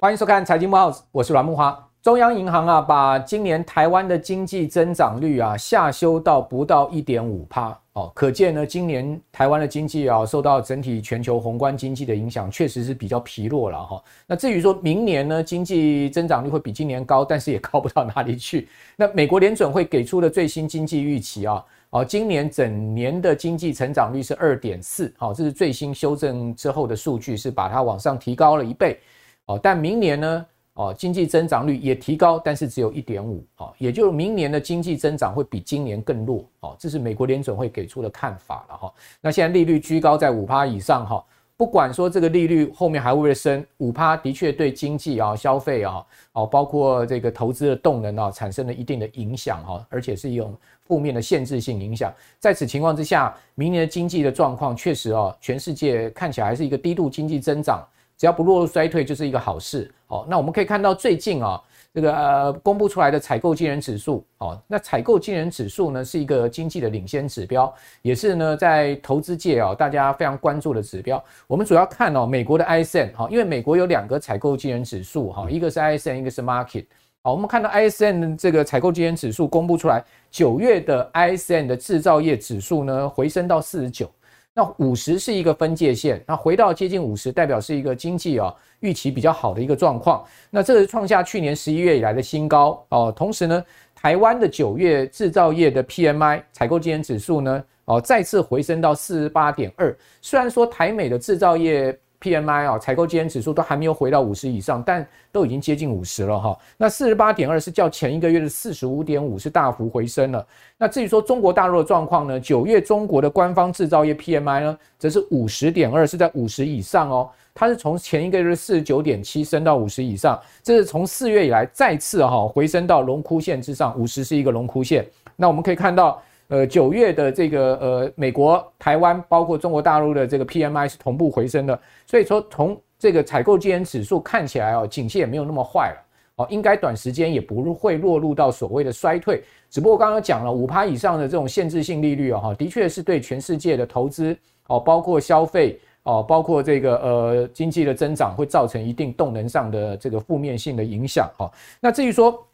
欢迎收看《财经慕 House》，我是阮木花。中央银行啊，把今年台湾的经济增长率啊下修到不到一点五趴哦，可见呢，今年台湾的经济啊受到整体全球宏观经济的影响，确实是比较疲弱了哈。那至于说明年呢，经济增长率会比今年高，但是也高不到哪里去。那美国联准会给出的最新经济预期啊，哦，今年整年的经济成长率是二点四，好，这是最新修正之后的数据，是把它往上提高了一倍。哦，但明年呢？哦，经济增长率也提高，但是只有一点五，哦，也就是明年的经济增长会比今年更弱，哦，这是美国联准会给出的看法了哈。那现在利率居高在五趴以上哈，不管说这个利率后面还会不会升，五趴的确对经济啊、消费啊、哦，包括这个投资的动能啊，产生了一定的影响哈，而且是一种负面的限制性影响。在此情况之下，明年的经济的状况确实啊，全世界看起来还是一个低度经济增长。只要不落入衰退，就是一个好事。哦，那我们可以看到最近啊，这个呃公布出来的采购经理人指数，哦，那采购经理人指数呢是一个经济的领先指标，也是呢在投资界啊大家非常关注的指标。我们主要看哦美国的 ISM，哈，因为美国有两个采购经理人指数，哈，一个是 ISM，一个是 Market。好，我们看到 ISM 这个采购经理人指数公布出来，九月的 ISM 的制造业指数呢回升到四十九。那五十是一个分界线，那回到接近五十，代表是一个经济啊预期比较好的一个状况。那这是创下去年十一月以来的新高哦。同时呢，台湾的九月制造业的 PMI 采购经理指数呢，哦再次回升到四十八点二。虽然说台美的制造业 PMI 啊，采购经理指数都还没有回到五十以上，但都已经接近五十了哈。那四十八点二是较前一个月的四十五点五是大幅回升了。那至于说中国大陆的状况呢，九月中国的官方制造业 PMI 呢，则是五十点二，是在五十以上哦。它是从前一个月的四十九点七升到五十以上，这是从四月以来再次哈回升到荣枯线之上，五十是一个荣枯线。那我们可以看到。呃，九月的这个呃，美国、台湾包括中国大陆的这个 PMI 是同步回升的，所以说从这个采购经理指数看起来哦，景气也没有那么坏了哦，应该短时间也不会落入到所谓的衰退。只不过刚刚讲了五趴以上的这种限制性利率啊，哈，的确是对全世界的投资哦，包括消费哦，包括这个呃经济的增长会造成一定动能上的这个负面性的影响哈。那至于说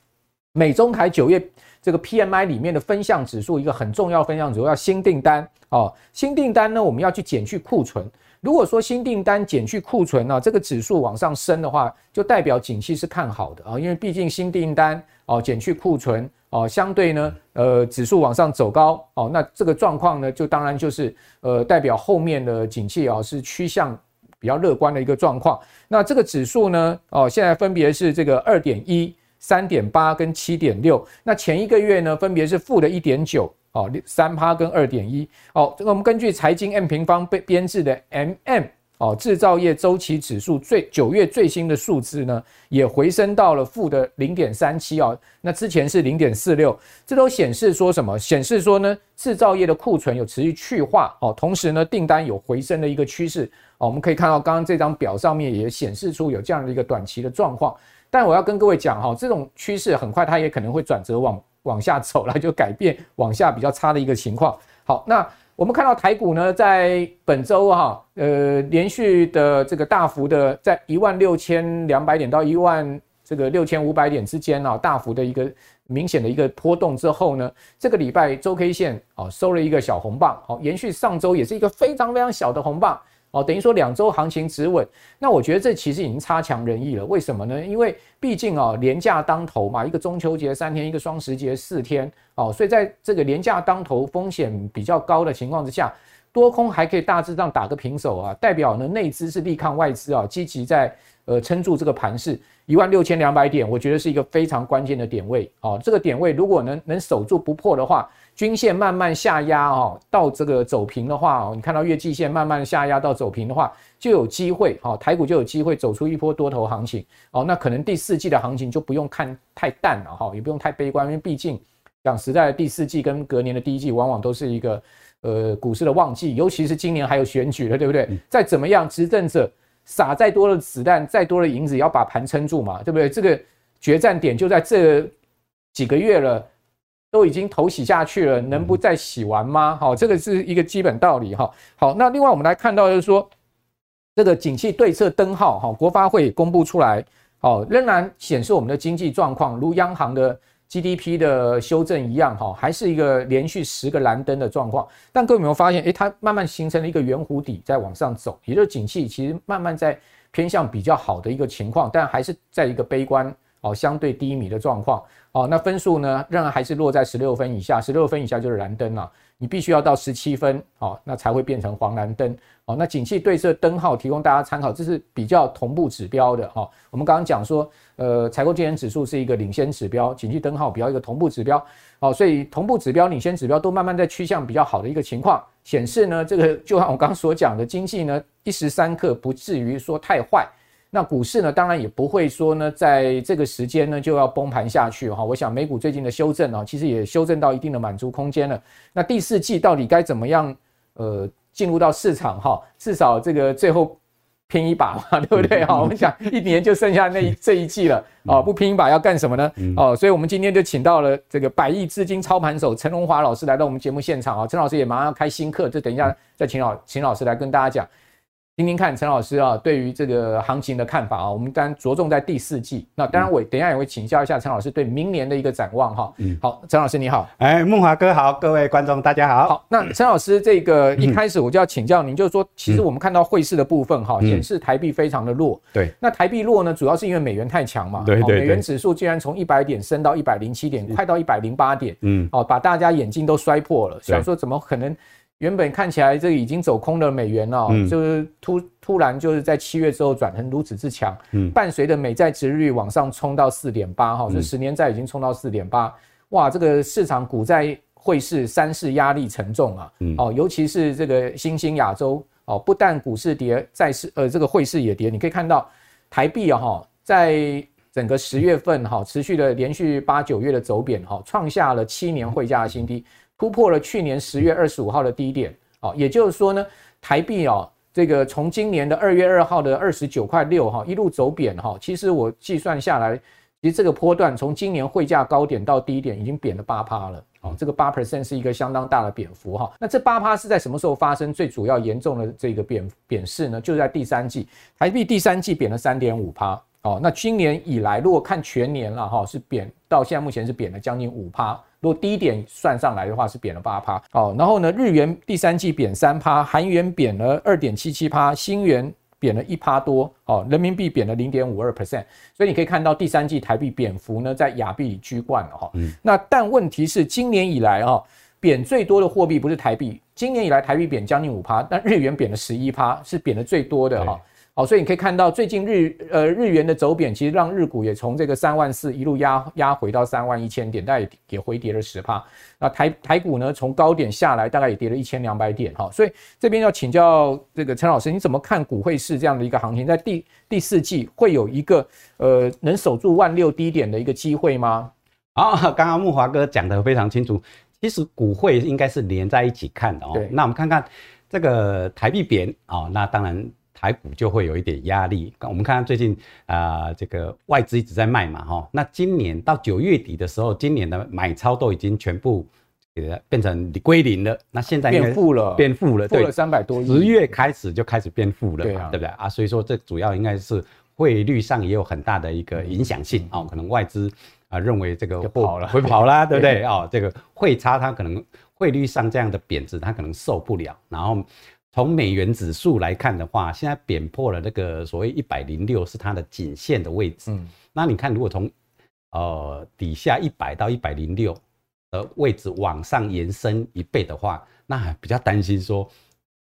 美中台九月。这个 PMI 里面的分项指数，一个很重要分项指数叫新订单哦。新订单呢，我们要去减去库存。如果说新订单减去库存呢，这个指数往上升的话，就代表景气是看好的啊。因为毕竟新订单哦减去库存哦，相对呢呃指数往上走高哦，那这个状况呢就当然就是呃代表后面的景气啊是趋向比较乐观的一个状况。那这个指数呢哦现在分别是这个二点一。三点八跟七点六，那前一个月呢，分别是负的一点九哦，三趴跟二点一哦。这个我们根据财经 M 平方被编制的 MM 哦制造业周期指数最九月最新的数字呢，也回升到了负的零点三七哦。那之前是零点四六，这都显示说什么？显示说呢，制造业的库存有持续去化哦，同时呢，订单有回升的一个趋势哦。我们可以看到，刚刚这张表上面也显示出有这样的一个短期的状况。但我要跟各位讲哈，这种趋势很快它也可能会转折往往下走了，就改变往下比较差的一个情况。好，那我们看到台股呢，在本周哈，呃，连续的这个大幅的在一万六千两百点到一万这个六千五百点之间啊，大幅的一个明显的一个波动之后呢，这个礼拜周 K 线啊收了一个小红棒，好，延续上周也是一个非常非常小的红棒。哦，等于说两周行情止稳，那我觉得这其实已经差强人意了。为什么呢？因为毕竟啊，廉价当头嘛，一个中秋节三天，一个双十节四天，哦，所以在这个廉价当头风险比较高的情况之下，多空还可以大致上打个平手啊，代表呢内资是力抗外资啊，积极在呃撑住这个盘势，一万六千两百点，我觉得是一个非常关键的点位。哦，这个点位如果能能守住不破的话。均线慢慢下压哦，到这个走平的话哦，你看到月季线慢慢下压到走平的话，就有机会哦，台股就有机会走出一波多头行情哦。那可能第四季的行情就不用看太淡了哈，也不用太悲观，因为毕竟讲实在的，第四季跟隔年的第一季往往都是一个呃股市的旺季，尤其是今年还有选举了，对不对？再怎么样，执政者撒再多的子弹，再多的银子，也要把盘撑住嘛，对不对？这个决战点就在这几个月了。都已经头洗下去了，能不再洗完吗？好，这个是一个基本道理哈。好，那另外我们来看到就是说，这个景气对策灯号哈，国发会公布出来，好，仍然显示我们的经济状况如央行的 GDP 的修正一样哈，还是一个连续十个蓝灯的状况。但各位有没有发现，诶，它慢慢形成了一个圆弧底在往上走，也就是景气其实慢慢在偏向比较好的一个情况，但还是在一个悲观哦相对低迷的状况。哦，那分数呢，仍然还是落在十六分以下，十六分以下就是蓝灯了。你必须要到十七分，哦，那才会变成黄蓝灯。哦，那景气对策灯号提供大家参考，这是比较同步指标的。哈，我们刚刚讲说，呃，采购经理指数是一个领先指标，景气灯号比较一个同步指标。哦，所以同步指标、领先指标都慢慢在趋向比较好的一个情况，显示呢，这个就像我刚刚所讲的，经济呢一时三刻不至于说太坏。那股市呢，当然也不会说呢，在这个时间呢就要崩盘下去哈。我想美股最近的修正啊，其实也修正到一定的满足空间了。那第四季到底该怎么样？呃，进入到市场哈，至少这个最后拼一把嘛，对不对？哈，我们想一年就剩下那一 这一季了哦，不拼一把要干什么呢？哦，所以我们今天就请到了这个百亿资金操盘手陈荣华老师来到我们节目现场啊。陈老师也马上要开新课，就等一下再请老请老师来跟大家讲。听听看陈老师啊，对于这个行情的看法啊，我们当然着重在第四季。那当然，我等一下也会请教一下陈老师对明年的一个展望哈。嗯，好，陈老师你好，哎，梦华哥好，各位观众大家好。好，那陈老师这个一开始我就要请教您，就是说，其实我们看到汇市的部分哈，显示台币非常的弱。对，那台币弱呢，主要是因为美元太强嘛。对对。美元指数竟然从一百点升到一百零七点，快到一百零八点。嗯。哦，把大家眼睛都摔破了，想说怎么可能？原本看起来这个已经走空的美元哦，嗯、就是突突然就是在七月之后转成如此之强，嗯、伴随着美债值率往上冲到四点八哈，就十年债已经冲到四点八，哇，这个市场股债汇市三市压力沉重啊，嗯、哦，尤其是这个新兴亚洲哦，不但股市跌，债市呃这个汇市也跌，你可以看到台币啊哈，在整个十月份哈持续的连续八九月的走贬哈，创下了七年汇价的新低。突破了去年十月二十五号的低点，哦，也就是说呢，台币哦，这个从今年的二月二号的二十九块六哈，一路走贬哈，其实我计算下来，其实这个波段从今年汇价高点到低点已经贬了八趴了，哦，这个八 percent 是一个相当大的贬幅哈。那这八趴是在什么时候发生？最主要严重的这个贬贬势呢，就在第三季，台币第三季贬了三点五趴，哦，那今年以来如果看全年了哈，是贬到现在目前是贬了将近五趴。如果低点算上来的话，是贬了八趴。好，然后呢，日元第三季贬三趴，韩元贬了二点七七趴，新元贬了一趴多。哦，人民币贬了零点五二 percent。所以你可以看到第三季台币贬幅呢，在亚币里居冠了哈。嗯。那但问题是，今年以来啊，贬最多的货币不是台币，今年以来台币贬将近五趴，但日元贬了十一趴，是贬的最多的哈。好，所以你可以看到最近日呃日元的走贬，其实让日股也从这个三万四一路压压回到三万一千点，大概也也回跌了十趴。那台台股呢，从高点下来，大概也跌了一千两百点。哈，所以这边要请教这个陈老师，你怎么看股汇市这样的一个行情，在第第四季会有一个呃能守住万六低点的一个机会吗？好，刚刚木华哥讲的非常清楚，其实股汇应该是连在一起看的哦。那我们看看这个台币贬啊，那当然。台股就会有一点压力。我们看看最近啊、呃，这个外资一直在卖嘛，哈。那今年到九月底的时候，今年的买超都已经全部给它变成归零了。那现在变负了，变负了，对，负了三百多亿。十月开始就开始变负了，对啊，对不对啊？所以说这主要应该是汇率上也有很大的一个影响性啊、嗯哦。可能外资啊认为这个会跑了，会跑啦，对不对啊？这个汇差它可能汇率上这样的贬值，它可能受不了，然后。从美元指数来看的话，现在贬破了那个所谓一百零六是它的颈线的位置。嗯，那你看，如果从呃底下一百到一百零六的位置往上延伸一倍的话，那比较担心说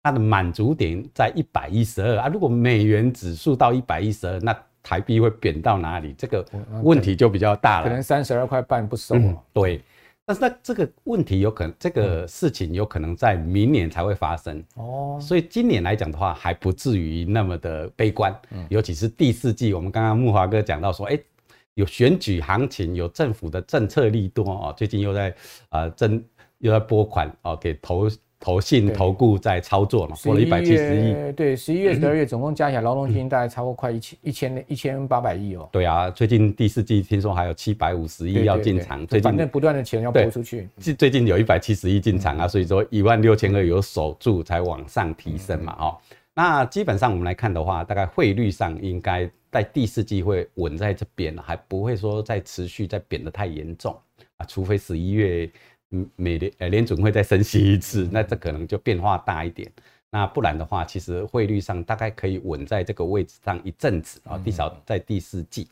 它的满足点在一百一十二啊。如果美元指数到一百一十二，那台币会贬到哪里？这个问题就比较大了。可能三十二块半不收了。嗯，对。但是那这个问题有可能，这个事情有可能在明年才会发生哦，所以今年来讲的话，还不至于那么的悲观。嗯，尤其是第四季，我们刚刚木华哥讲到说，哎，有选举行情，有政府的政策力度哦，最近又在啊增又在拨款哦，给投投信投顾在操作嘛，过了一百七十亿，对，十一月、十二月总共加起来劳动基金大概超过快一千一千一千八百亿哦。对啊，最近第四季听说还有七百五十亿要进场，最近反正不断的钱要拨出去。最近有一百七十亿进场啊，所以说一万六千二有守住才往上提升嘛，哦，那基本上我们来看的话，大概汇率上应该在第四季会稳在这边，还不会说再持续再贬得太严重。啊，除非十一月。美联呃联准会再升息一次，那这可能就变化大一点。那不然的话，其实汇率上大概可以稳在这个位置上一阵子啊，至少在第四季。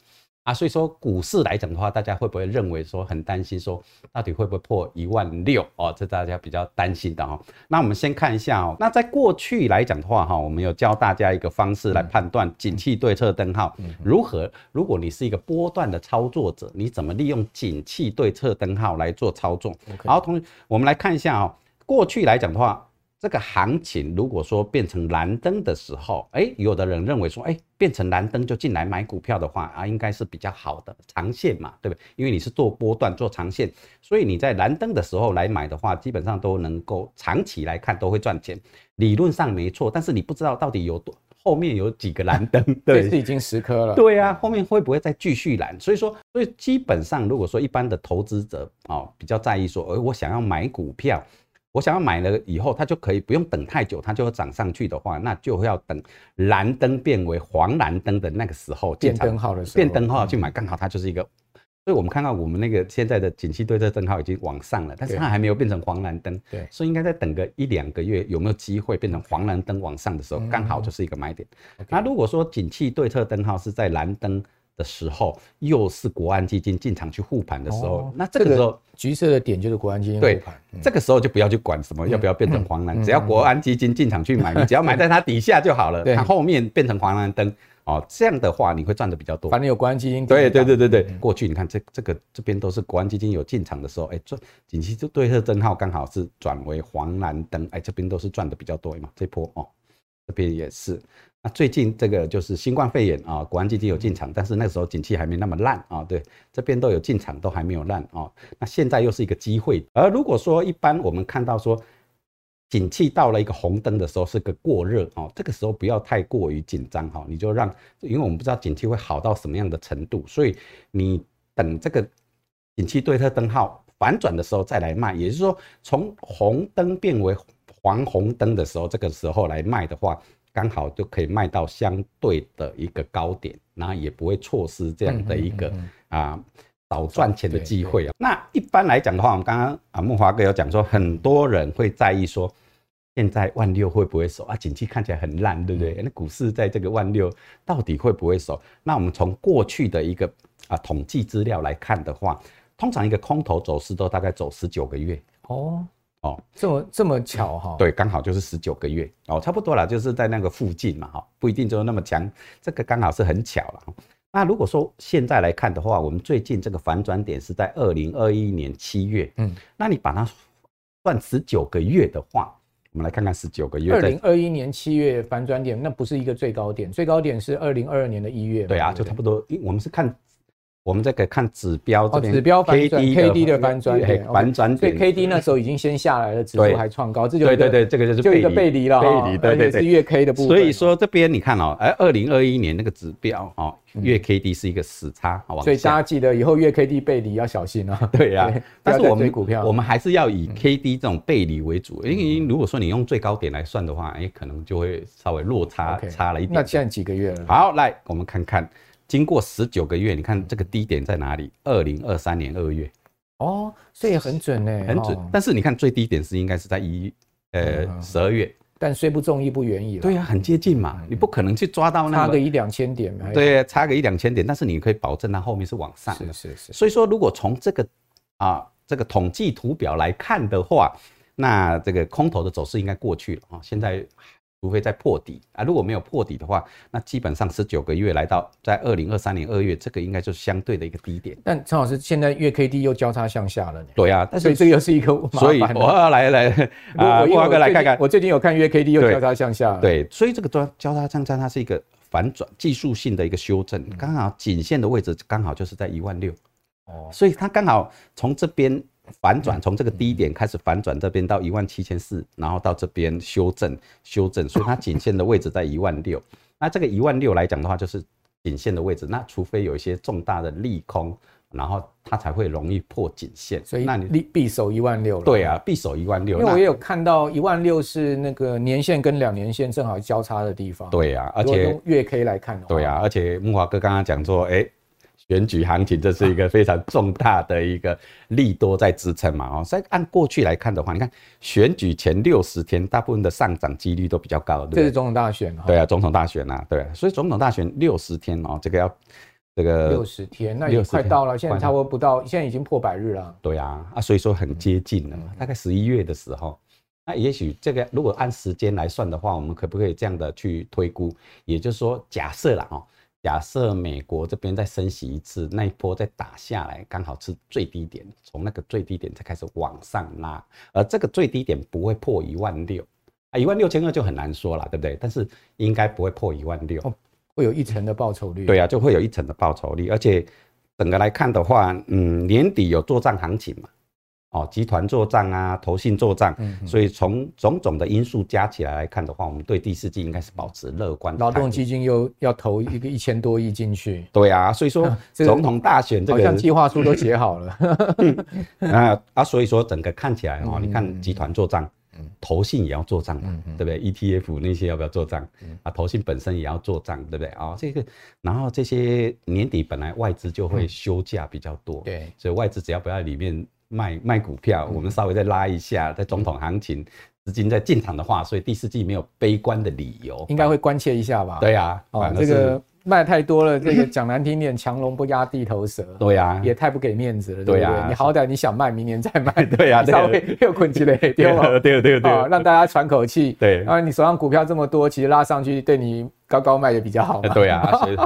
啊，所以说股市来讲的话，大家会不会认为说很担心说到底会不会破一万六哦？这大家比较担心的哈。那我们先看一下哦。那在过去来讲的话哈，我们有教大家一个方式来判断景气对策灯号如何。如果你是一个波段的操作者，你怎么利用景气对策灯号来做操作？好，同学，我们来看一下哦。过去来讲的话。这个行情如果说变成蓝灯的时候，哎，有的人认为说，哎，变成蓝灯就进来买股票的话啊，应该是比较好的长线嘛，对不对？因为你是做波段做长线，所以你在蓝灯的时候来买的话，基本上都能够长期来看都会赚钱，理论上没错。但是你不知道到底有多后面有几个蓝灯，对，是已经十颗了。对啊，后面会不会再继续蓝？所以说，所以基本上如果说一般的投资者啊、哦，比较在意说，哎，我想要买股票。我想要买了以后，它就可以不用等太久，它就会涨上去的话，那就要等蓝灯变为黄蓝灯的那个时候，变灯号的时候，变灯号去买，刚好它就是一个。所以我们看到我们那个现在的景气对策灯号已经往上了，但是它还没有变成黄蓝灯，对，所以应该再等个一两个月，有没有机会变成黄蓝灯往上的时候，刚好就是一个买点。那如果说景气对策灯号是在蓝灯的时候，又是国安基金进场去护盘的时候，哦、那这个时候、这个、橘色的点就是国安基金护盘。对，这个时候就不要去管什么要不要变成黄蓝，嗯、只要国安基金进场去买，嗯、你只要买在它底下就好了。它后面变成黄蓝灯哦，这样的话你会赚的比较多。反正有国安基金。对对对对对，嗯、过去你看这这个这边都是国安基金有进场的时候，哎，赚景气就对策灯号刚好是转为黄蓝灯，哎，这边都是赚的比较多嘛。这波哦，这边也是。那最近这个就是新冠肺炎啊，国安基金有进场，但是那个时候景气还没那么烂啊，对，这边都有进场，都还没有烂啊。那现在又是一个机会，而如果说一般我们看到说景气到了一个红灯的时候是个过热啊，这个时候不要太过于紧张哈，你就让，因为我们不知道景气会好到什么样的程度，所以你等这个景气对策灯号反转的时候再来卖，也就是说从红灯变为黄红灯的时候，这个时候来卖的话。刚好就可以卖到相对的一个高点，然后也不会错失这样的一个啊早赚钱的机会啊。那一般来讲的话，我们刚刚啊木华哥有讲说，很多人会在意说，现在万六会不会守啊？景气看起来很烂，对不对？那股市在这个万六到底会不会守？那我们从过去的一个啊统计资料来看的话，通常一个空头走势都大概走十九个月哦。哦，这么这么巧哈？对，刚好就是十九个月哦，差不多了，就是在那个附近嘛，哈，不一定就那么强，这个刚好是很巧了。那如果说现在来看的话，我们最近这个反转点是在二零二一年七月，嗯，那你把它算十九个月的话，我们来看看十九个月。二零二一年七月反转点，那不是一个最高点，最高点是二零二二年的一月。对啊，就差不多，因我们是看。我们这个看指标这边，指标反转，K D 的反转，反转点，所以 K D 那时候已经先下来了，指数还创高，这就对对对，这个就是就一个背离了，背离，对对对，是月 K 的部分。所以说这边你看哦，哎，二零二一年那个指标哦，月 K D 是一个死叉，所以大家记得以后月 K D 背离要小心哦。对呀，但是我们股票，我们还是要以 K D 这种背离为主，因为如果说你用最高点来算的话，哎，可能就会稍微落差差了一点。那现在几个月了？好，来我们看看。经过十九个月，你看这个低点在哪里？二零二三年二月，哦，所以很准呢，很准。但是你看最低点是应该是在一呃十二月，但虽不中亦不远矣了。对呀，很接近嘛，你不可能去抓到那差个一两千点嘛。对，差个一两千点，但是你可以保证它后面是往上的。是是是。所以说，如果从这个啊这个统计图表来看的话，那这个空头的走势应该过去了啊，现在。除非再破底啊，如果没有破底的话，那基本上十九个月来到在二零二三年二月，这个应该就是相对的一个低点。但陈老师现在月 K D 又交叉向下了呢。对啊，但是这个又是一个麻。所以我要来来 啊，慕驊哥来看看。我最近有看月 K D 又交叉向下了。对，所以这个交交叉向下，它是一个反转技术性的一个修正，刚好颈线的位置刚好就是在一万六。哦，所以它刚好从这边反转，从这个低点开始反转，这边到一万七千四，然后到这边修正修正，所以它颈线的位置在一万六。那这个一万六来讲的话，就是颈线的位置。那除非有一些重大的利空，然后它才会容易破颈线。所以那你必守一万六。对啊，必守一万六。因为我也有看到一万六是那个年线跟两年线正好交叉的地方。对啊，而且用月 K 来看的话。对啊，而且木华哥刚刚讲说，哎。选举行情，这是一个非常重大的一个利多在支撑嘛？哦，所以按过去来看的话，你看选举前六十天，大部分的上涨几率都比较高？这是总统大选，对啊，总统大选啊，对啊，所以总统大选六十天哦，这个要这个六十天，那也快到了，现在差不多不到，现在已经破百日了。对啊，啊，所以说很接近了，大概十一月的时候，那也许这个如果按时间来算的话，我们可不可以这样的去推估？也就是说，假设了哦。假设美国这边再升息一次，那一波再打下来，刚好是最低点，从那个最低点再开始往上拉，而这个最低点不会破一万六啊，一万六千二就很难说了，对不对？但是应该不会破一万六，会有一成的报酬率。对啊，就会有一成的报酬率，而且整个来看的话，嗯，年底有做账行情嘛。哦，集团做账啊，投信做账，嗯、所以从种种的因素加起来来看的话，我们对第四季应该是保持乐观。劳动基金又要投一个一千多亿进去，对啊，所以说总统大选这个好像计划书都写好了。啊 啊，所以说整个看起来哦，你看集团做账，投信也要做账嘛，对不对？ETF 那些要不要做账？啊，投信本身也要做账，对不对？啊，这个然后这些年底本来外资就会休假比较多，对，所以外资只要不要里面。卖卖股票，我们稍微再拉一下，在总统行情资金在进场的话，所以第四季没有悲观的理由，应该会关切一下吧？对啊，哦，这个卖太多了，这个讲难听点，强龙不压地头蛇，对呀，也太不给面子了，对呀，你好歹你想卖，明年再卖，对呀，稍微又捆起来，对对对对，让大家喘口气，对，然后你手上股票这么多，其实拉上去对你。高高卖也比较好，对啊，所以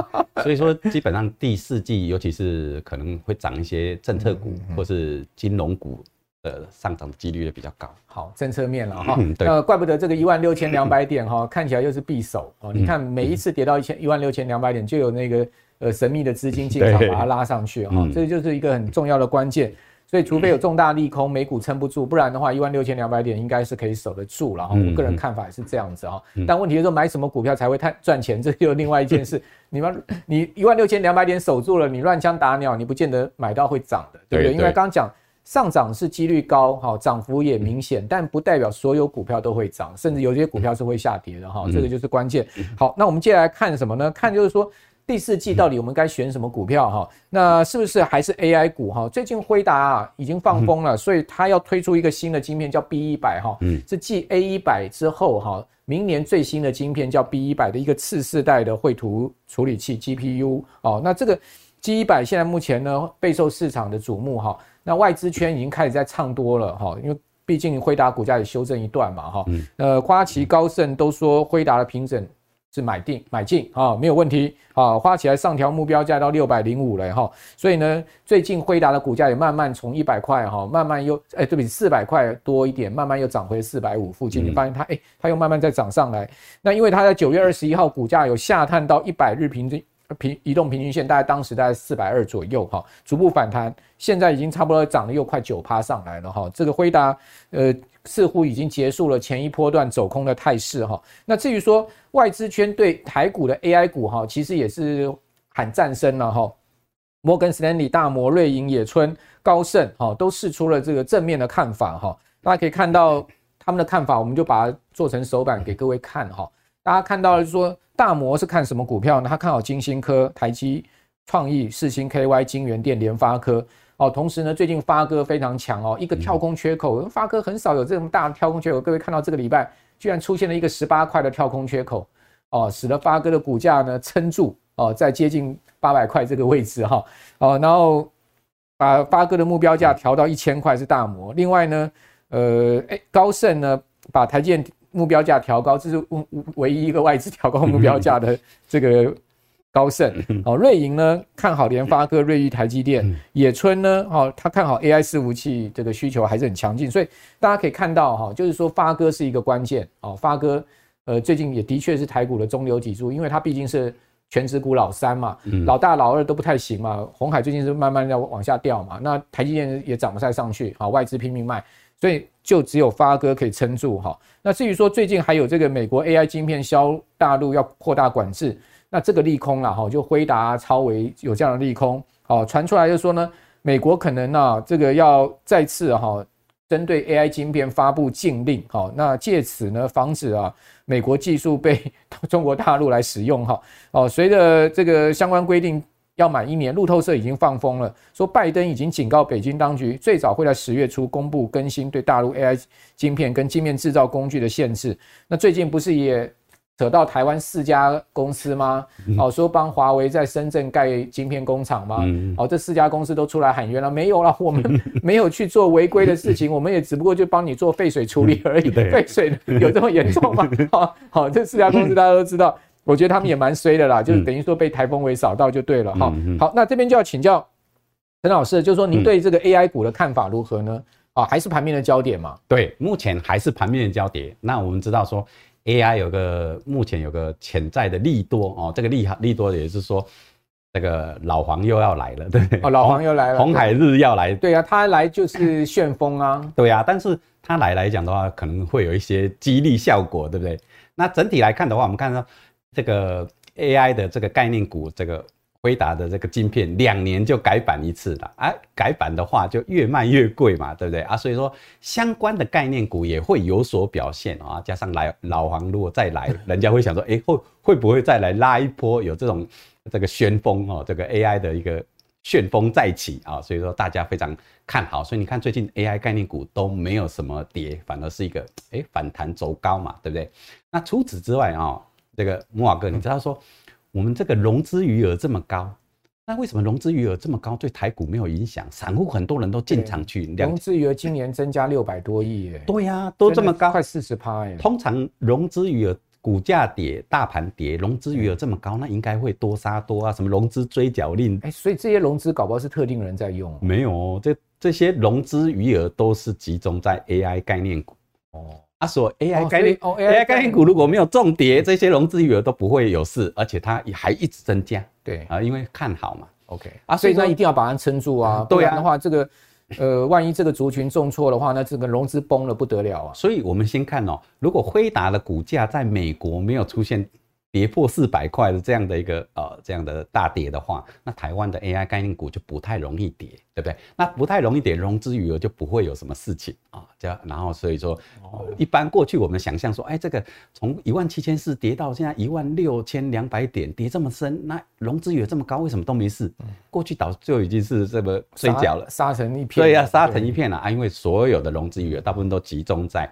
所以说基本上第四季，尤其是可能会涨一些政策股或是金融股的上涨的几率也比较高。好，政策面了哈，那怪不得这个一万六千两百点哈，看起来又是必守哦。你看每一次跌到一千一万六千两百点，就有那个呃神秘的资金进场把它拉上去哈，这就是一个很重要的关键。所以，除非有重大利空，美股撑不住，不然的话，一万六千两百点应该是可以守得住了。我个人看法也是这样子啊。但问题是说，买什么股票才会太赚钱？这又另外一件事。你们，你一万六千两百点守住了，你乱枪打鸟，你不见得买到会涨的，对不对？因为刚刚讲上涨是几率高，哈，涨幅也明显，但不代表所有股票都会涨，甚至有些股票是会下跌的，哈，这个就是关键。好，那我们接下来看什么呢？看就是说。第四季到底我们该选什么股票哈？那是不是还是 AI 股哈？最近辉达啊已经放风了，所以它要推出一个新的晶片叫 B 一百哈，是继 A 一百之后哈，明年最新的晶片叫 B 一百的一个次世代的绘图处理器 GPU 哦。那这个 G 一百现在目前呢备受市场的瞩目哈，那外资圈已经开始在唱多了哈，因为毕竟辉达股价也修正一段嘛哈。呃，花旗高盛都说辉达的平整。是买定买进啊，没有问题啊，花起来上调目标价到六百零五了哈，所以呢，最近辉达的股价也慢慢从一百块哈，慢慢又哎，对不起，四百块多一点，慢慢又涨回四百五附近，你发现它哎，它又慢慢再涨上来，那因为它在九月二十一号股价有下探到一百日平均。平移动平均线大概当时大概四百二左右哈，逐步反弹，现在已经差不多涨了又快九趴上来了哈。这个辉达呃似乎已经结束了前一波段走空的态势哈。那至于说外资圈对台股的 AI 股哈，其实也是喊战声了哈。摩根士丹利、大摩、瑞银、野村、高盛哈都释出了这个正面的看法哈。大家可以看到他们的看法，我们就把它做成手板给各位看哈。大家看到了就说。大摩是看什么股票呢？他看好金星科、台积、创意、四星 KY、金圆电、联发科哦。同时呢，最近发哥非常强哦，一个跳空缺口，发哥很少有这么大的跳空缺口。各位看到这个礼拜居然出现了一个十八块的跳空缺口哦，使得发哥的股价呢撑住哦，在接近八百块这个位置哈哦，然后把发哥的目标价调到一千块是大摩。另外呢，呃，哎，高盛呢把台积电。目标价调高，这是唯一一个外资调高 目标价的这个高盛。哦，瑞银呢看好联发科、瑞昱、台积电。野村呢，哦，他看好 AI 伺服器这个需求还是很强劲，所以大家可以看到哈，就是说发哥是一个关键。哦，发哥呃最近也的确是台股的中流砥柱，因为它毕竟是全职股老三嘛，老大老二都不太行嘛。鸿海最近是慢慢要往下掉嘛，那台积电也涨不太上去，好，外资拼命卖，所以就只有发哥可以撑住哈。那至于说最近还有这个美国 AI 晶片销大陆要扩大管制，那这个利空了哈，就辉达、超微有这样的利空，好，传出来就说呢，美国可能啊这个要再次哈。针对 AI 晶片发布禁令，好，那借此呢防止啊美国技术被 中国大陆来使用，哈，哦，随着这个相关规定要满一年，路透社已经放风了，说拜登已经警告北京当局，最早会在十月初公布更新对大陆 AI 晶片跟晶片制造工具的限制。那最近不是也？扯到台湾四家公司吗？哦，说帮华为在深圳盖晶片工厂吗？哦，这四家公司都出来喊冤了，没有了，我们没有去做违规的事情，我们也只不过就帮你做废水处理而已。废水有这么严重吗？好，好，这四家公司大家都知道，我觉得他们也蛮衰的啦，就是等于说被台风尾扫到就对了。哈，好，那这边就要请教陈老师，就是说您对这个 AI 股的看法如何呢？啊，还是盘面的焦点嘛？对，目前还是盘面的焦点。那我们知道说。AI 有个目前有个潜在的利多哦，这个利利多也是说，这个老黄又要来了，对哦，老黄又来了，红海日要来，对啊，他来就是旋风啊，对啊，但是他来来讲的话，可能会有一些激励效果，对不对？那整体来看的话，我们看到这个 AI 的这个概念股，这个。辉达的这个晶片两年就改版一次了，啊，改版的话就越卖越贵嘛，对不对啊？所以说相关的概念股也会有所表现啊。加上来老黄如果再来，人家会想说，哎，会会不会再来拉一波？有这种这个旋风哦，这个 AI 的一个旋风再起啊。所以说大家非常看好。所以你看最近 AI 概念股都没有什么跌，反而是一个哎反弹走高嘛，对不对？那除此之外啊，这个摩瓦哥，你知道说？我们这个融资余额这么高，那为什么融资余额这么高对台股没有影响？散户很多人都进场去，融资余额今年增加六百多亿耶。对呀、啊，都这么高，快四十趴耶。通常融资余额股价跌，大盘跌，融资余额这么高，那应该会多杀多啊，什么融资追缴令？哎，所以这些融资搞不好是特定人在用。没有哦，这这些融资余额都是集中在 AI 概念股哦。他说：“AI 概念，AI 概念股如果没有重叠，这些融资余额都不会有事，而且它也还一直增加。对啊，因为看好嘛。OK 啊，所以那一定要把它撑住啊。不然的话，这个呃，万一这个族群重挫的话，那这个融资崩了不得了啊。所以我们先看哦，如果辉达的股价在美国没有出现。”跌破四百块的这样的一个呃这样的大跌的话，那台湾的 AI 概念股就不太容易跌，对不对？那不太容易跌，融资余额就不会有什么事情啊。这样，然后所以说，一般过去我们想象说，哎，这个从一万七千四跌到现在一万六千两百点，跌这么深，那融资余额这么高，为什么都没事？过去早就已经是这么睡觉了，沙成一片。对呀，沙成一片了啊！因为所有的融资余额大部分都集中在。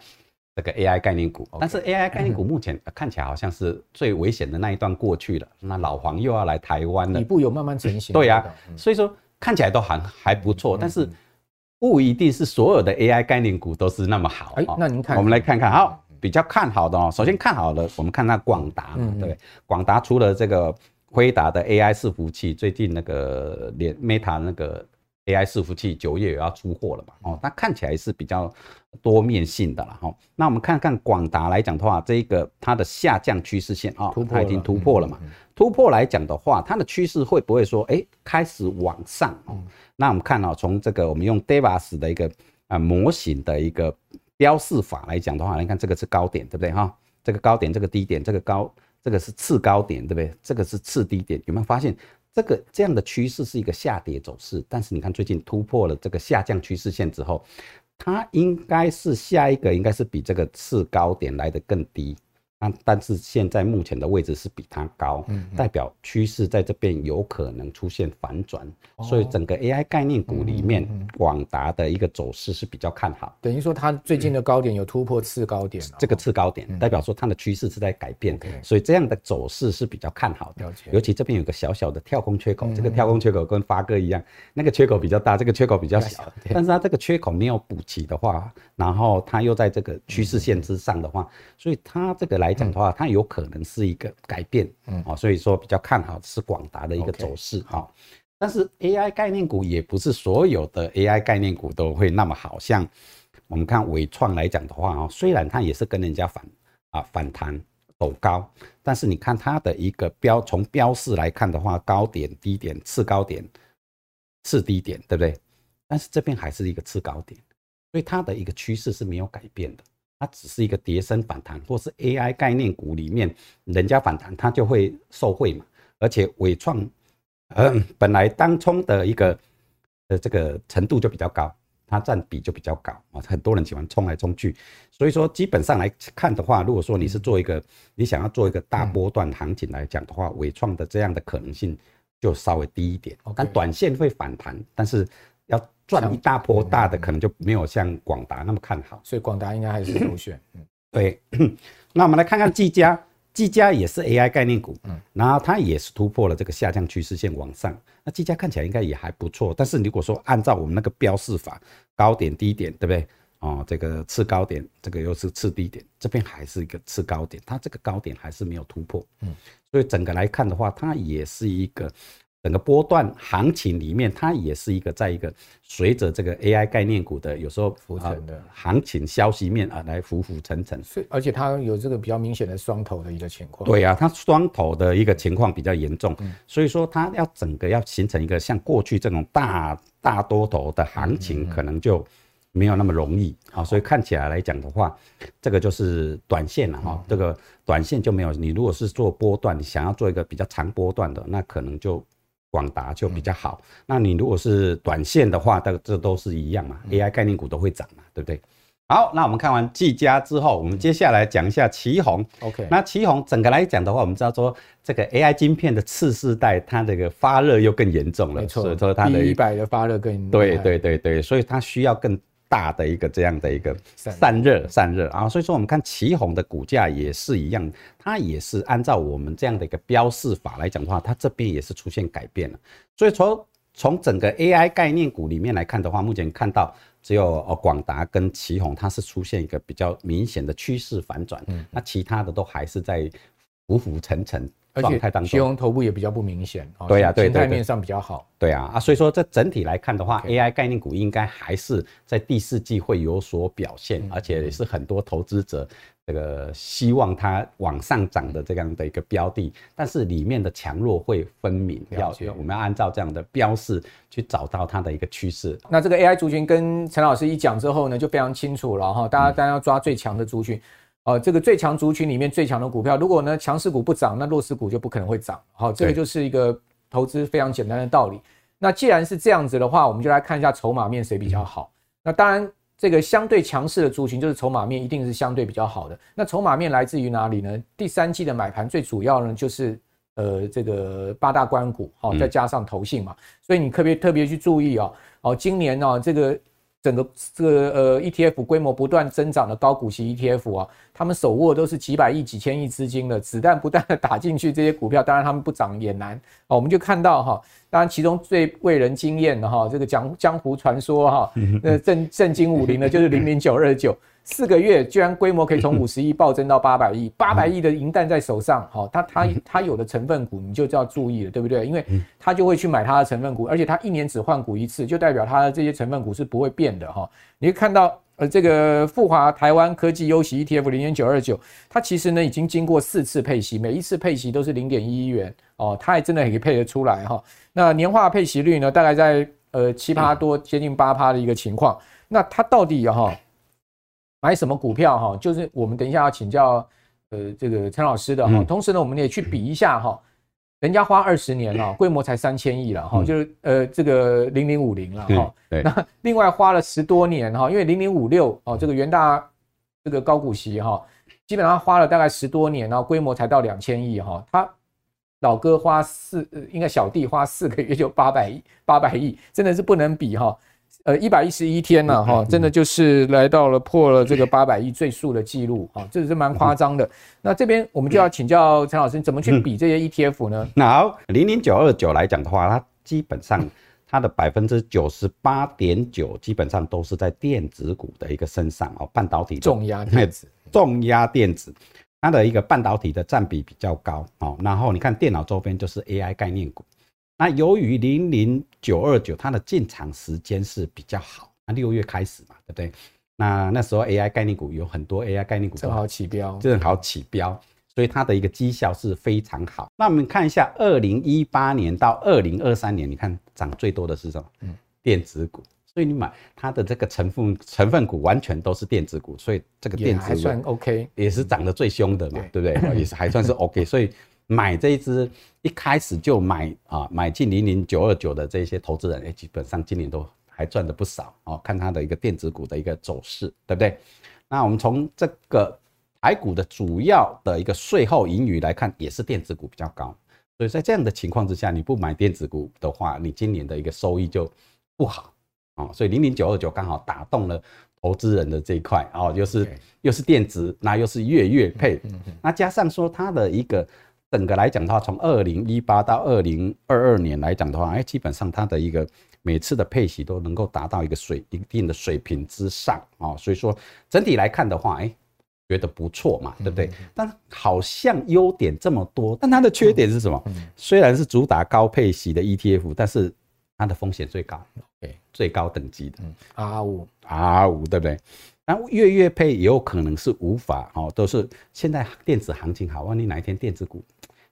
这个 AI 概念股，但是 AI 概念股目前看起来好像是最危险的那一段过去了。那老黄又要来台湾了，底部有慢慢成型。对呀，所以说看起来都还还不错，但是不一定是所有的 AI 概念股都是那么好。哎，那您看，我们来看看，好，比较看好的哦。首先看好的，我们看那广达，对，广达除了这个辉达的 AI 伺服器，最近那个连 Meta 那个。AI 伺服器九月也要出货了嘛？哦，那看起来是比较多面性的了哈。那我们看看广达来讲的话，这一个它的下降趋势线啊，它已经突破了嘛？突破来讲的话，它的趋势会不会说，哎，开始往上？那我们看啊，从这个我们用 Devas 的一个啊模型的一个标示法来讲的话，你看这个是高点，对不对哈？这个高点，这个低点，这个高，这个是次高点，对不对？这个是次低点，有没有发现？这个这样的趋势是一个下跌走势，但是你看最近突破了这个下降趋势线之后，它应该是下一个应该是比这个次高点来的更低。但是现在目前的位置是比它高，代表趋势在这边有可能出现反转，所以整个 AI 概念股里面，广达的一个走势是比较看好。等于说它最近的高点有突破次高点，这个次高点代表说它的趋势是在改变，所以这样的走势是比较看好的。尤其这边有个小小的跳空缺口，这个跳空缺口跟发哥一样，那个缺口比较大，这个缺口比较小，但是它这个缺口没有补齐的话，然后它又在这个趋势线之上的话，所以它这个来。讲的话，它有可能是一个改变，嗯，哦所以说比较看好是广达的一个走势哈。但是 AI 概念股也不是所有的 AI 概念股都会那么好，像我们看伟创来讲的话啊，虽然它也是跟人家反啊反弹走高，但是你看它的一个标，从标示来看的话，高点、低点、次高点、次低点，对不对？但是这边还是一个次高点，所以它的一个趋势是没有改变的。它只是一个跌升反弹，或是 AI 概念股里面人家反弹，它就会受惠嘛。而且伟创，嗯，本来当冲的一个呃这个程度就比较高，它占比就比较高啊，很多人喜欢冲来冲去。所以说基本上来看的话，如果说你是做一个你想要做一个大波段行情来讲的话，伟创的这样的可能性就稍微低一点。但短线会反弹，但是。要赚一大波大的，可能就没有像广达那么看好，所以广达应该还是首选。嗯，对。那我们来看看技嘉，技嘉也是 AI 概念股，嗯，然后它也是突破了这个下降趋势线往上。那技嘉看起来应该也还不错，但是如果说按照我们那个标示法，高点低点，对不对？哦，这个次高点，这个又是次低点，这边还是一个次高点，它这个高点还是没有突破。嗯，所以整个来看的话，它也是一个。整个波段行情里面，它也是一个在一个随着这个 AI 概念股的有时候浮沉的行情消息面啊，来浮浮沉沉。所以，而且它有这个比较明显的双头的一个情况。对啊，它双头的一个情况比较严重，所以说它要整个要形成一个像过去这种大大多头的行情，可能就没有那么容易啊。所以看起来来讲的话，这个就是短线了哈。这个短线就没有。你如果是做波段，你想要做一个比较长波段的，那可能就。广达就比较好，那你如果是短线的话，这这都是一样嘛，AI 概念股都会涨嘛，对不对？好，那我们看完技嘉之后，我们接下来讲一下旗宏。OK，那旗宏整个来讲的话，我们知道说这个 AI 晶片的次世代，它这个发热又更严重了，没错，所以说它的一百的发热更对对对对，所以它需要更。大的一个这样的一个散热散热啊，所以说我们看奇宏的股价也是一样，它也是按照我们这样的一个标示法来讲的话，它这边也是出现改变了。所以从从整个 AI 概念股里面来看的话，目前看到只有哦广达跟奇宏它是出现一个比较明显的趋势反转，那其他的都还是在浮浮沉沉。状态当中，头部也比较不明显，对呀，对，形态面上比较好，对啊，啊，所以说这整体来看的话，AI 概念股应该还是在第四季会有所表现，而且也是很多投资者这个希望它往上涨的这样的一个标的，但是里面的强弱会分明，要我们要按照这样的标示去找到它的一个趋势。那这个 AI 族群跟陈老师一讲之后呢，就非常清楚了哈，大家当然要抓最强的族群。哦，这个最强族群里面最强的股票，如果呢强势股不涨，那弱势股就不可能会涨。好，这个就是一个投资非常简单的道理。那既然是这样子的话，我们就来看一下筹码面谁比较好。那当然，这个相对强势的族群就是筹码面一定是相对比较好的。那筹码面来自于哪里呢？第三季的买盘最主要呢就是呃这个八大关股，好，再加上投信嘛。所以你特别特别去注意哦，哦，今年呢这个。整个这个呃 ETF 规模不断增长的高股息 ETF 啊，他们手握都是几百亿、几千亿资金的子弹不断的打进去，这些股票当然他们不涨也难哦。我们就看到哈，当然其中最为人惊艳的哈，这个江江湖传说哈，那震震惊武林的就是零零九二九。四个月居然规模可以从 五十亿暴增到八百亿，八百亿的银弹在手上，好，他他他有的成分股你就要注意了，对不对？因为他就会去买它的成分股，而且它一年只换股一次，就代表它的这些成分股是不会变的哈。你会看到呃这个富华台湾科技优息 ETF 零点九二九，它其实呢已经经过四次配息，每一次配息都是零点一一元哦，它还真的可以配得出来哈。那年化配息率呢大概在呃七趴多，接近八趴的一个情况。那它到底哈？买什么股票哈？就是我们等一下要请教呃这个陈老师的哈。同时呢，我们也去比一下哈，人家花二十年了，规模才三千亿了哈，就是呃这个零零五零了哈。那另外花了十多年哈，因为零零五六哦这个元大这个高股息哈，基本上花了大概十多年，然后规模才到两千亿哈。他老哥花四，应该小弟花四个月就八百亿，八百亿真的是不能比哈。呃，一百一十一天了哈，真的就是来到了破了这个八百亿最速的记录啊，这是蛮夸张的。那这边我们就要请教陈老师，怎么去比这些 ETF 呢？那好，零零九二九来讲的话，它基本上它的百分之九十八点九基本上都是在电子股的一个身上哦，半导体重压电子，重压电子，它的一个半导体的占比比较高哦。然后你看电脑周边就是 AI 概念股。那由于零零九二九它的进场时间是比较好，那六月开始嘛，对不对？那那时候 AI 概念股有很多 AI 概念股正好起标，正好起标，所以它的一个绩效是非常好。那我们看一下，二零一八年到二零二三年，你看涨最多的是什么？嗯，电子股。所以你买它的这个成分成分股完全都是电子股，所以这个电子股还算 OK，也是涨得最凶的嘛，对不对？也是还算是 OK。所以买这一支一开始就买啊，买进零零九二九的这些投资人，哎，基本上今年都还赚的不少哦。看它的一个电子股的一个走势，对不对？那我们从这个台股的主要的一个税后盈余来看，也是电子股比较高。所以在这样的情况之下，你不买电子股的话，你今年的一个收益就不好。哦，所以零零九二九刚好打动了投资人的这一块哦，又是又是电子，那又是月月配，那加上说它的一个整个来讲的话，从二零一八到二零二二年来讲的话，哎，基本上它的一个每次的配息都能够达到一个水一定的水平之上啊，所以说整体来看的话，哎，觉得不错嘛，对不对？但好像优点这么多，但它的缺点是什么？虽然是主打高配息的 ETF，但是它的风险最高。最高等级的 R 五 R 五对不对？那月月配也有可能是无法哦，都是现在电子行情好，万一哪一天电子股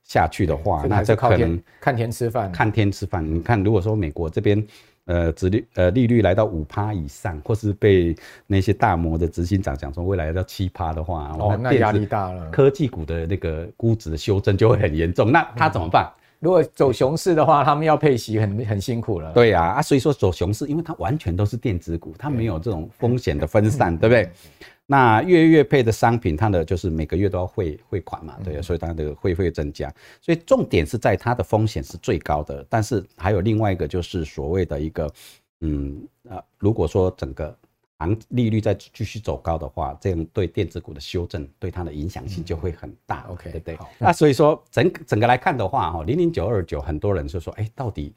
下去的话，那这可能看天吃饭，看天吃饭。你看，如果说美国这边呃，殖利呃利率来到五趴以上，或是被那些大摩的执行长讲说未来要到七趴的话，哦，那压力大了，科技股的那个估值的修正就会很严重，那他怎么办？如果走熊市的话，他们要配息很很辛苦了。对呀，啊，所以说走熊市，因为它完全都是电子股，它没有这种风险的分散，对不对？那月月配的商品，它的就是每个月都要汇汇款嘛，对，所以它的汇会增加。所以重点是在它的风险是最高的，但是还有另外一个就是所谓的一个，嗯呃，如果说整个行。利率再继续走高的话，这样对电子股的修正对它的影响性就会很大。OK，对不对？那所以说整整个来看的话，哈，零零九二九很多人就说，哎，到底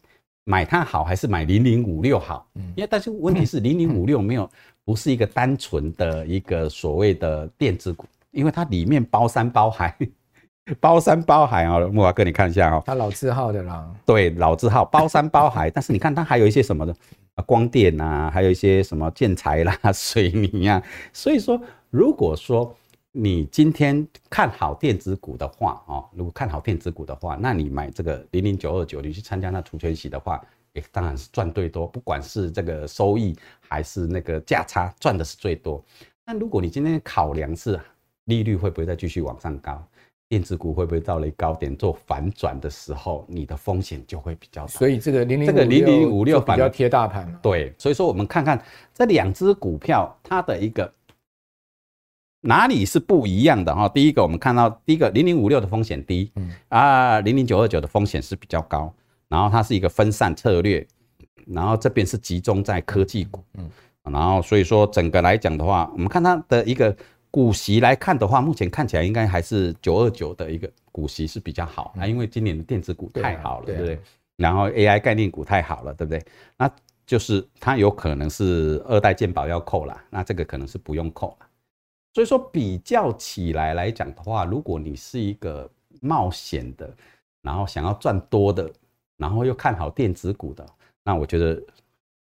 买它好还是买零零五六好？因为但是问题是零零五六没有不是一个单纯的一个所谓的电子股，因为它里面包山包海，包山包海啊。木华哥，你看一下哦，它老字号的啦，对，老字号包山包海，但是你看它还有一些什么的。啊，光电啊，还有一些什么建材啦、水泥啊，所以说，如果说你今天看好电子股的话，哦，如果看好电子股的话，那你买这个零零九二九，你去参加那除权息的话，也，当然是赚最多，不管是这个收益还是那个价差，赚的是最多。那如果你今天考量是利率会不会再继续往上高？电子股会不会到了高点做反转的时候，你的风险就会比较大。所以这个零零这个零零五六比较贴大盘。对，所以说我们看看这两只股票它的一个哪里是不一样的哈。第一个我们看到第一个零零五六的风险低，嗯啊零零九二九的风险是比较高，然后它是一个分散策略，然后这边是集中在科技股，嗯，然后所以说整个来讲的话，我们看它的一个。股息来看的话，目前看起来应该还是九二九的一个股息是比较好啊，因为今年的电子股太好了，对不对？然后 AI 概念股太好了，对不对？那就是它有可能是二代健保要扣了，那这个可能是不用扣了。所以说比较起来来讲的话，如果你是一个冒险的，然后想要赚多的，然后又看好电子股的，那我觉得。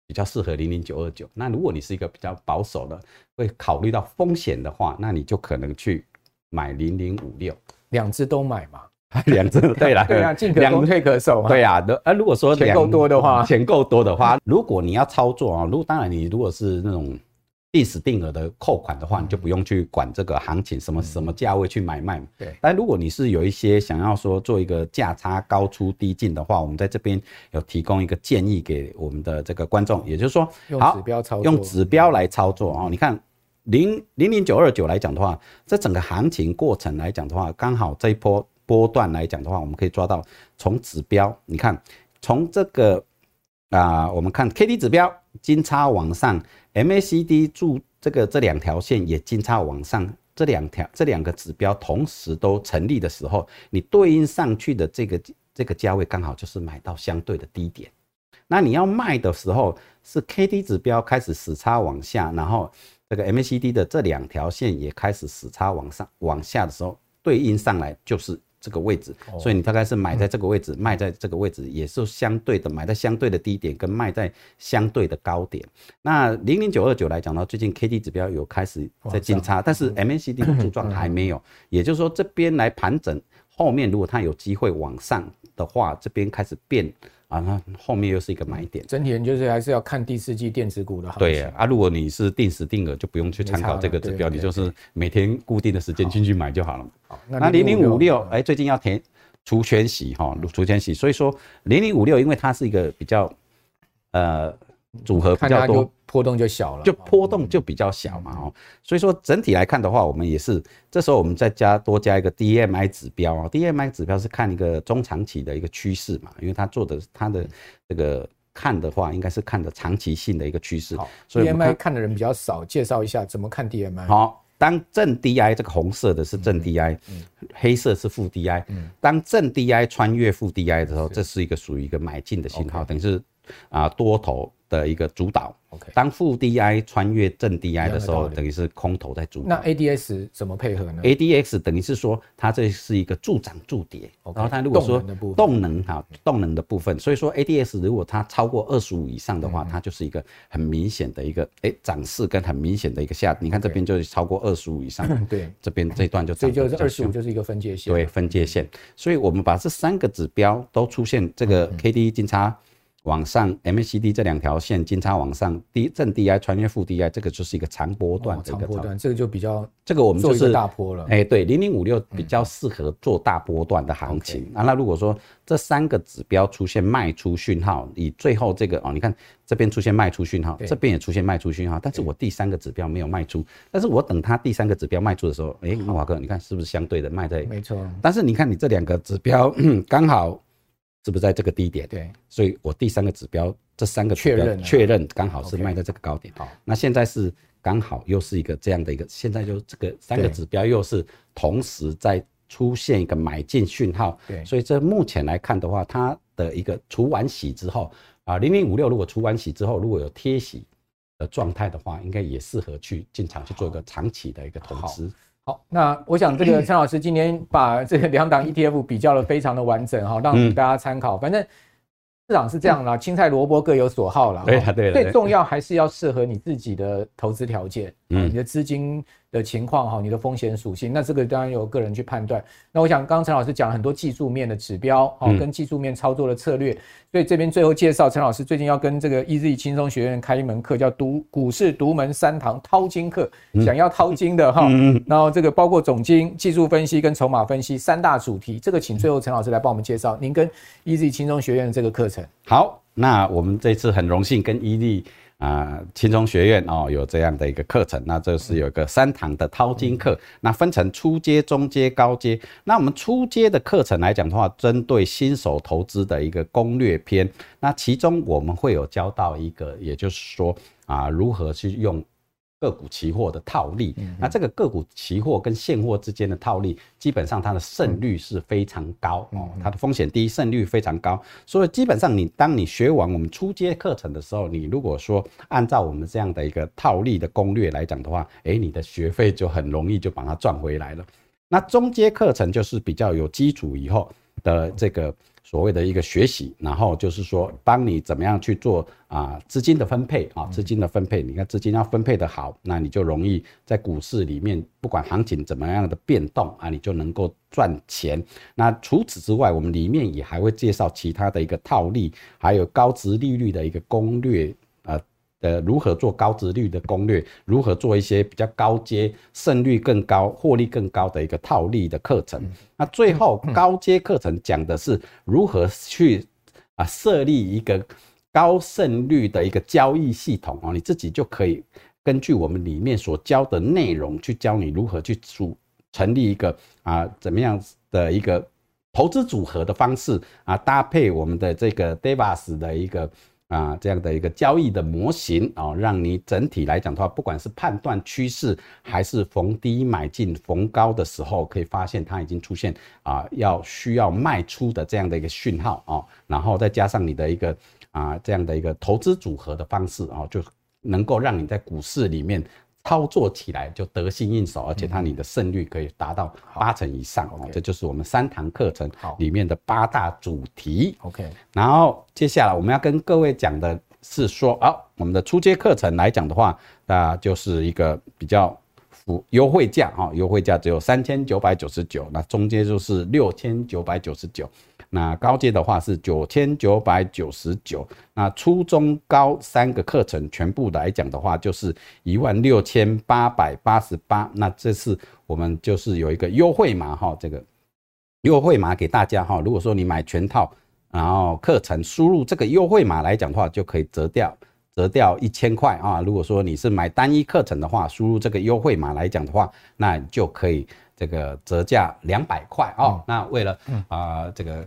比较适合零零九二九。那如果你是一个比较保守的，会考虑到风险的话，那你就可能去买零零五六，两只都买嘛。两只 对了，对啊，进可攻退可守。对啊，呃，如果说钱够多的话，钱够多的话，如果你要操作啊，如果当然你如果是那种。定时定额的扣款的话，你就不用去管这个行情，什么什么价位去买卖嘛。对。但如果你是有一些想要说做一个价差高出低进的话，我们在这边有提供一个建议给我们的这个观众，也就是说，用指标操作，用指标来操作啊。你看零零零九二九来讲的话，这整个行情过程来讲的话，刚好这一波波段来讲的话，我们可以抓到从指标，你看从这个啊、呃，我们看 K D 指标金叉往上。MACD 柱这个这两条线也金叉往上，这两条这两个指标同时都成立的时候，你对应上去的这个这个价位刚好就是买到相对的低点。那你要卖的时候是 KD 指标开始死叉往下，然后这个 MACD 的这两条线也开始死叉往上往下的时候，对应上来就是这个位置，所以你大概是买在这个位置，卖在这个位置，也是相对的买在相对的低点，跟卖在相对的高点。那零零九二九来讲呢，最近 K D 指标有开始在金叉，但是 M A C D 的柱状还没有，也就是说这边来盘整，后面如果它有机会往上的话，这边开始变。啊，那后面又是一个买点。整体人就是还是要看第四季电子股的。对啊，如果你是定时定额，就不用去参考这个指标，你就是每天固定的时间进去买就好了。好，那零零五六，哎，最近要填除权息哈，除权息，所以说零零五六，因为它是一个比较呃。组合比较多，波动就小了，就波动就比较小嘛哦，所以说整体来看的话，我们也是这时候我们再加多加一个 DMI 指标啊，DMI 指标是看一个中长期的一个趋势嘛，因为它做的它的这个看的话，应该是看的长期性的一个趋势。所以 DMI 看的人比较少，介绍一下怎么看 DMI。好，当正 DI 这个红色的是正 DI，黑色是负 DI，当正 DI 穿越负 DI 的时候，这是一个属于一个买进的信号，等于是啊多头的一个主导。Okay. 当负 DI 穿越正 DI 的时候，等于是空头在主导。那 ADX 怎么配合呢？ADX 等于是说它这是一个助涨助跌。Okay. 然后它如果说动能哈动能的部分，所以说 ADX 如果它超过二十五以上的话，它就是一个很明显的一个哎涨势跟很明显的一个下。你看这边就是超过二十五以上，对，这边这一段就这就是二十五就是一个分界线。对，分界线。所以我们把这三个指标都出现这个 KD 金叉。往上，MACD 这两条线金叉往上，低正 DI 穿越负 DI，这个就是一个长波段的一个长波段，这个就比较这个我们就是大波了。哎，对，零零五六比较适合做大波段的行情啊。那如果说这三个指标出现卖出讯号，以最后这个哦，你看这边出现卖出讯号，这边也出现卖出讯号，但是我第三个指标没有卖出，但是我等它第三个指标卖出的时候，哎，华哥，你看是不是相对的卖在？没错。但是你看你这两个指标刚好。是不是在这个低点？对，所以我第三个指标，这三个确认确认刚好是卖在这个高点。好，那现在是刚好又是一个这样的一个，现在就这个三个指标又是同时在出现一个买进讯号。对，所以这目前来看的话，它的一个除完息之后啊，零零五六如果除完息之后，如果有贴息的状态的话，应该也适合去进场去做一个长期的一个投资。好，那我想这个 陈老师今天把这个两档 ETF 比较的非常的完整哈，让大家参考。反正市场是这样啦，青菜萝卜各有所好啦。对对，最重要还是要适合你自己的投资条件，嗯，你的资金的情况哈，你的风险属性，那这个当然由个人去判断。那我想刚刚陈老师讲了很多技术面的指标哦，跟技术面操作的策略。所以这边最后介绍陈老师最近要跟这个 EZ 轻松学院开一门课，叫独股市独门三堂淘金课。想要淘金的哈，然后这个包括总经、技术分析跟筹码分析三大主题。这个请最后陈老师来帮我们介绍您跟 EZ 轻松学院的这个课程。好，那我们这次很荣幸跟 EZ。啊，轻松学院哦，有这样的一个课程，那这是有一个三堂的淘金课，那分成初阶、中阶、高阶。那我们初阶的课程来讲的话，针对新手投资的一个攻略篇，那其中我们会有教到一个，也就是说啊，如何去用。个股期货的套利，那这个个股期货跟现货之间的套利，基本上它的胜率是非常高哦，它的风险低，胜率非常高。所以基本上你当你学完我们初阶课程的时候，你如果说按照我们这样的一个套利的攻略来讲的话，诶，你的学费就很容易就把它赚回来了。那中阶课程就是比较有基础以后的这个。所谓的一个学习，然后就是说帮你怎么样去做啊资金的分配啊资金的分配，你看资金要分配的好，那你就容易在股市里面不管行情怎么样的变动啊，你就能够赚钱。那除此之外，我们里面也还会介绍其他的一个套利，还有高值利率的一个攻略。呃，如何做高值率的攻略？如何做一些比较高阶、胜率更高、获利更高的一个套利的课程？那最后高阶课程讲的是如何去啊设立一个高胜率的一个交易系统哦，你自己就可以根据我们里面所教的内容去教你如何去组成立一个啊怎么样的一个投资组合的方式啊，搭配我们的这个 Devas 的一个。啊，这样的一个交易的模型啊，让你整体来讲的话，不管是判断趋势，还是逢低买进、逢高的时候，可以发现它已经出现啊，要需要卖出的这样的一个讯号啊，然后再加上你的一个啊这样的一个投资组合的方式啊，就能够让你在股市里面操作起来就得心应手，而且它你的胜率可以达到八成以上哦。这就是我们三堂课程里面的八大主题。OK，然后接下来我们要跟各位讲的是说，啊，我们的初阶课程来讲的话，那就是一个比较优惠价啊，优惠价只有三千九百九十九，那中间就是六千九百九十九。那高阶的话是九千九百九十九，那初中高三个课程全部来讲的话就是一万六千八百八十八。那这次我们就是有一个优惠码哈，这个优惠码给大家哈。如果说你买全套，然后课程输入这个优惠码来讲的话，就可以折掉折掉一千块啊。如果说你是买单一课程的话，输入这个优惠码来讲的话，那就可以这个折价两百块啊。那为了啊、呃、这个。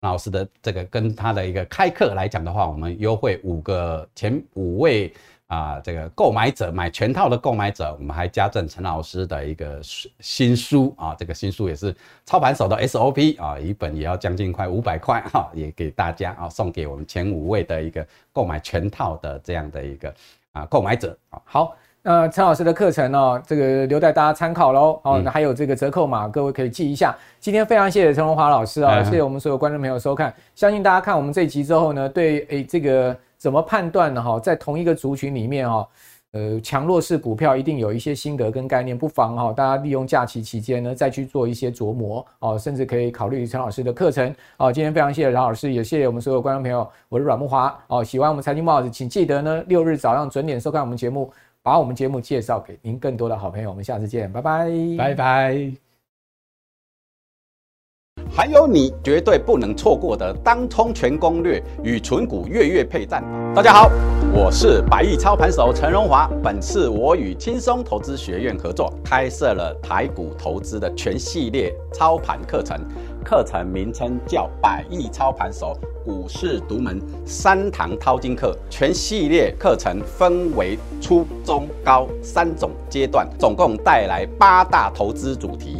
老师的这个跟他的一个开课来讲的话，我们优惠五个前五位啊，这个购买者买全套的购买者，我们还加赠陈老师的一个新书啊，这个新书也是操盘手的 SOP 啊，一本也要将近快五百块哈，也给大家啊，送给我们前五位的一个购买全套的这样的一个啊购买者啊，好。那陈老师的课程哦，这个留待大家参考喽。哦，那还有这个折扣码，各位可以记一下。今天非常谢谢陈荣华老师啊，谢谢我们所有观众朋友收看。相信大家看我们这一集之后呢，对诶这个怎么判断呢？哈，在同一个族群里面哈，呃，强弱势股票一定有一些心得跟概念，不妨哈，大家利用假期期间呢，再去做一些琢磨哦，甚至可以考虑陈老师的课程。哦，今天非常谢谢陈老师，也谢谢我们所有观众朋友。我是阮木华哦，喜欢我们财经慕 House，请记得呢，六日早上准点收看我们节目。把我们节目介绍给您更多的好朋友，我们下次见，拜拜，拜拜。还有你绝对不能错过的当冲全攻略与存股月月配战。大家好，我是百亿操盘手陈荣华。本次我与轻松投资学院合作，开设了台股投资的全系列操盘课程，课程名称叫百亿操盘手。股市独门三堂淘金课，全系列课程分为初、中、高三种阶段，总共带来八大投资主题。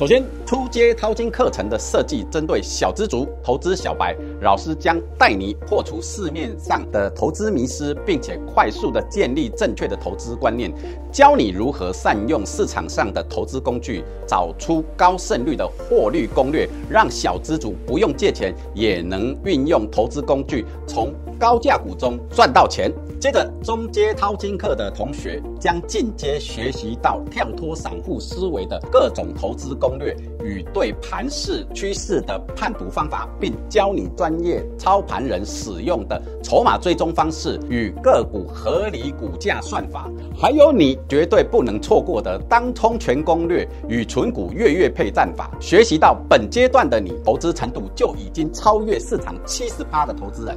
首先，初阶淘金课程的设计针对小资族、投资小白，老师将带你破除市面上的投资迷思，并且快速的建立正确的投资观念，教你如何善用市场上的投资工具，找出高胜率的获利攻略，让小资族不用借钱也能运用投资工具，从高价股中赚到钱。接着，中阶淘金课的同学将进阶学习到跳脱散户思维的各种投资攻略与对盘势趋势的判读方法，并教你专业操盘人使用的筹码追踪方式与个股合理股价算法，还有你绝对不能错过的当冲全攻略与存股月月配战法。学习到本阶段的你，投资程度就已经超越市场七十趴的投资人。